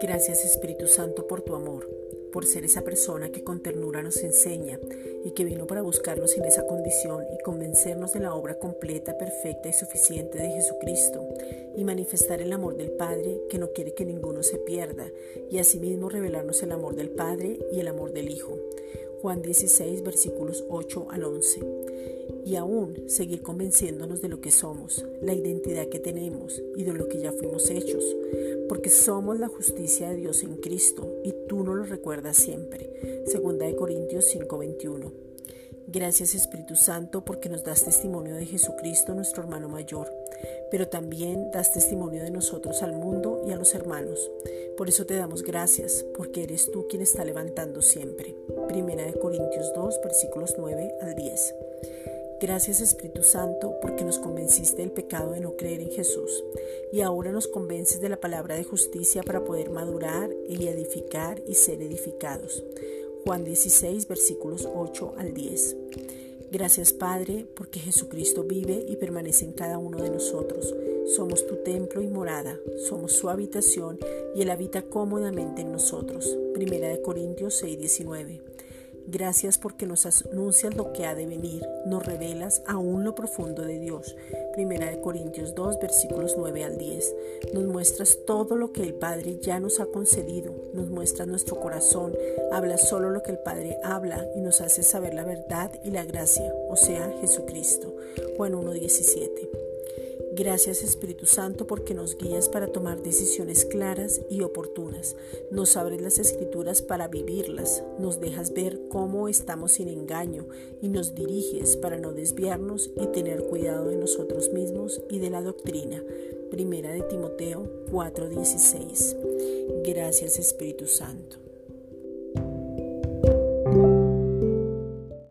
Gracias Espíritu Santo por tu amor, por ser esa persona que con ternura nos enseña y que vino para buscarnos en esa condición y convencernos de la obra completa, perfecta y suficiente de Jesucristo y manifestar el amor del Padre que no quiere que ninguno se pierda y asimismo revelarnos el amor del Padre y el amor del Hijo. Juan 16 versículos 8 al 11 y aún seguir convenciéndonos de lo que somos, la identidad que tenemos y de lo que ya fuimos hechos, porque somos la justicia de Dios en Cristo y tú no lo recuerdas siempre. Segunda de Corintios 5:21. Gracias Espíritu Santo porque nos das testimonio de Jesucristo nuestro hermano mayor, pero también das testimonio de nosotros al mundo y a los hermanos. Por eso te damos gracias, porque eres tú quien está levantando siempre. Primera de Corintios 2, versículos 9 al 10. Gracias Espíritu Santo porque nos convenciste del pecado de no creer en Jesús y ahora nos convences de la palabra de justicia para poder madurar y edificar y ser edificados. Juan 16 versículos 8 al 10. Gracias Padre porque Jesucristo vive y permanece en cada uno de nosotros. Somos tu templo y morada, somos su habitación y Él habita cómodamente en nosotros. Primera de Corintios 6 19. Gracias porque nos anuncias lo que ha de venir, nos revelas aún lo profundo de Dios. Primera de Corintios 2, versículos 9 al 10. Nos muestras todo lo que el Padre ya nos ha concedido, nos muestras nuestro corazón, hablas solo lo que el Padre habla y nos hace saber la verdad y la gracia, o sea, Jesucristo. Juan 1, 17. Gracias Espíritu Santo porque nos guías para tomar decisiones claras y oportunas. Nos abres las escrituras para vivirlas. Nos dejas ver cómo estamos sin engaño y nos diriges para no desviarnos y tener cuidado de nosotros mismos y de la doctrina. Primera de Timoteo 4:16. Gracias Espíritu Santo.